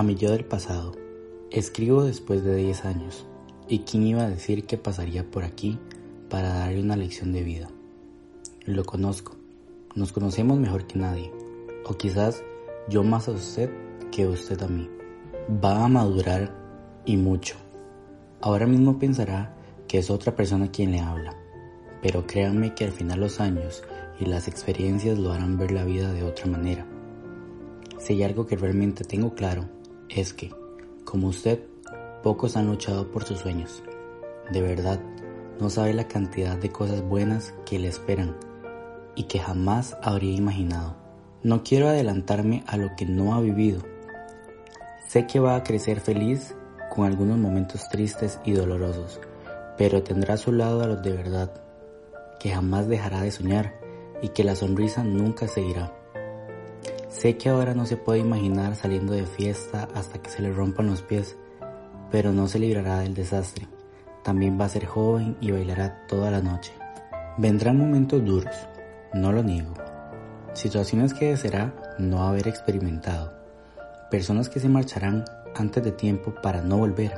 A mi yo del pasado. Escribo después de 10 años. ¿Y quién iba a decir que pasaría por aquí para darle una lección de vida? Lo conozco. Nos conocemos mejor que nadie. O quizás yo más a usted que usted a mí. Va a madurar y mucho. Ahora mismo pensará que es otra persona quien le habla. Pero créanme que al final los años y las experiencias lo harán ver la vida de otra manera. Si hay algo que realmente tengo claro, es que, como usted, pocos han luchado por sus sueños. De verdad, no sabe la cantidad de cosas buenas que le esperan y que jamás habría imaginado. No quiero adelantarme a lo que no ha vivido. Sé que va a crecer feliz con algunos momentos tristes y dolorosos, pero tendrá a su lado a los de verdad, que jamás dejará de soñar y que la sonrisa nunca se irá. Sé que ahora no se puede imaginar saliendo de fiesta hasta que se le rompan los pies, pero no se librará del desastre. También va a ser joven y bailará toda la noche. Vendrán momentos duros, no lo niego. Situaciones que deseará no haber experimentado. Personas que se marcharán antes de tiempo para no volver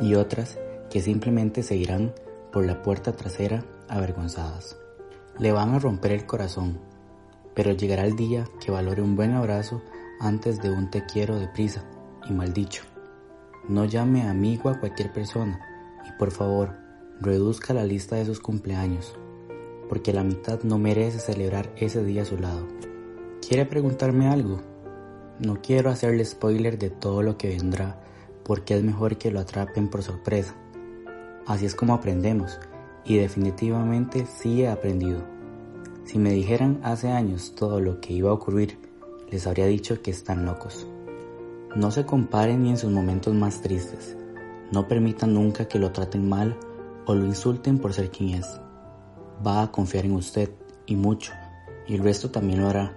y otras que simplemente se irán por la puerta trasera avergonzadas. Le van a romper el corazón pero llegará el día que valore un buen abrazo antes de un te quiero deprisa y mal dicho. No llame amigo a cualquier persona y por favor reduzca la lista de sus cumpleaños, porque la mitad no merece celebrar ese día a su lado. ¿Quiere preguntarme algo? No quiero hacerle spoiler de todo lo que vendrá, porque es mejor que lo atrapen por sorpresa. Así es como aprendemos, y definitivamente sí he aprendido. Si me dijeran hace años todo lo que iba a ocurrir, les habría dicho que están locos. No se comparen ni en sus momentos más tristes. No permitan nunca que lo traten mal o lo insulten por ser quien es. Va a confiar en usted y mucho, y el resto también lo hará,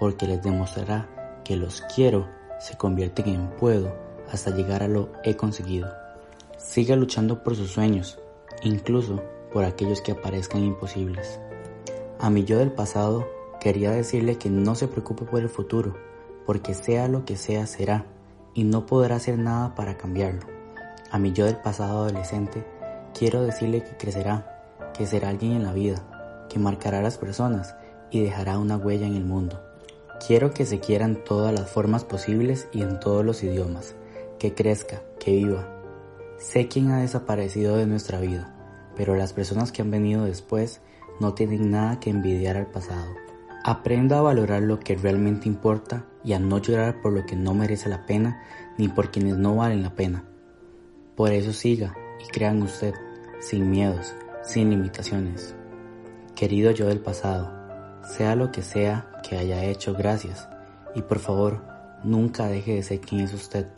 porque les demostrará que los quiero se convierten en puedo hasta llegar a lo he conseguido. Siga luchando por sus sueños, incluso por aquellos que aparezcan imposibles. A mi yo del pasado quería decirle que no se preocupe por el futuro, porque sea lo que sea será, y no podrá hacer nada para cambiarlo. A mi yo del pasado adolescente quiero decirle que crecerá, que será alguien en la vida, que marcará a las personas y dejará una huella en el mundo. Quiero que se quieran todas las formas posibles y en todos los idiomas, que crezca, que viva. Sé quién ha desaparecido de nuestra vida, pero las personas que han venido después no tienen nada que envidiar al pasado. Aprenda a valorar lo que realmente importa y a no llorar por lo que no merece la pena ni por quienes no valen la pena. Por eso siga y crean usted, sin miedos, sin limitaciones. Querido yo del pasado, sea lo que sea que haya hecho, gracias. Y por favor, nunca deje de ser quien es usted,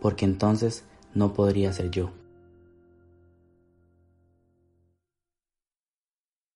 porque entonces no podría ser yo.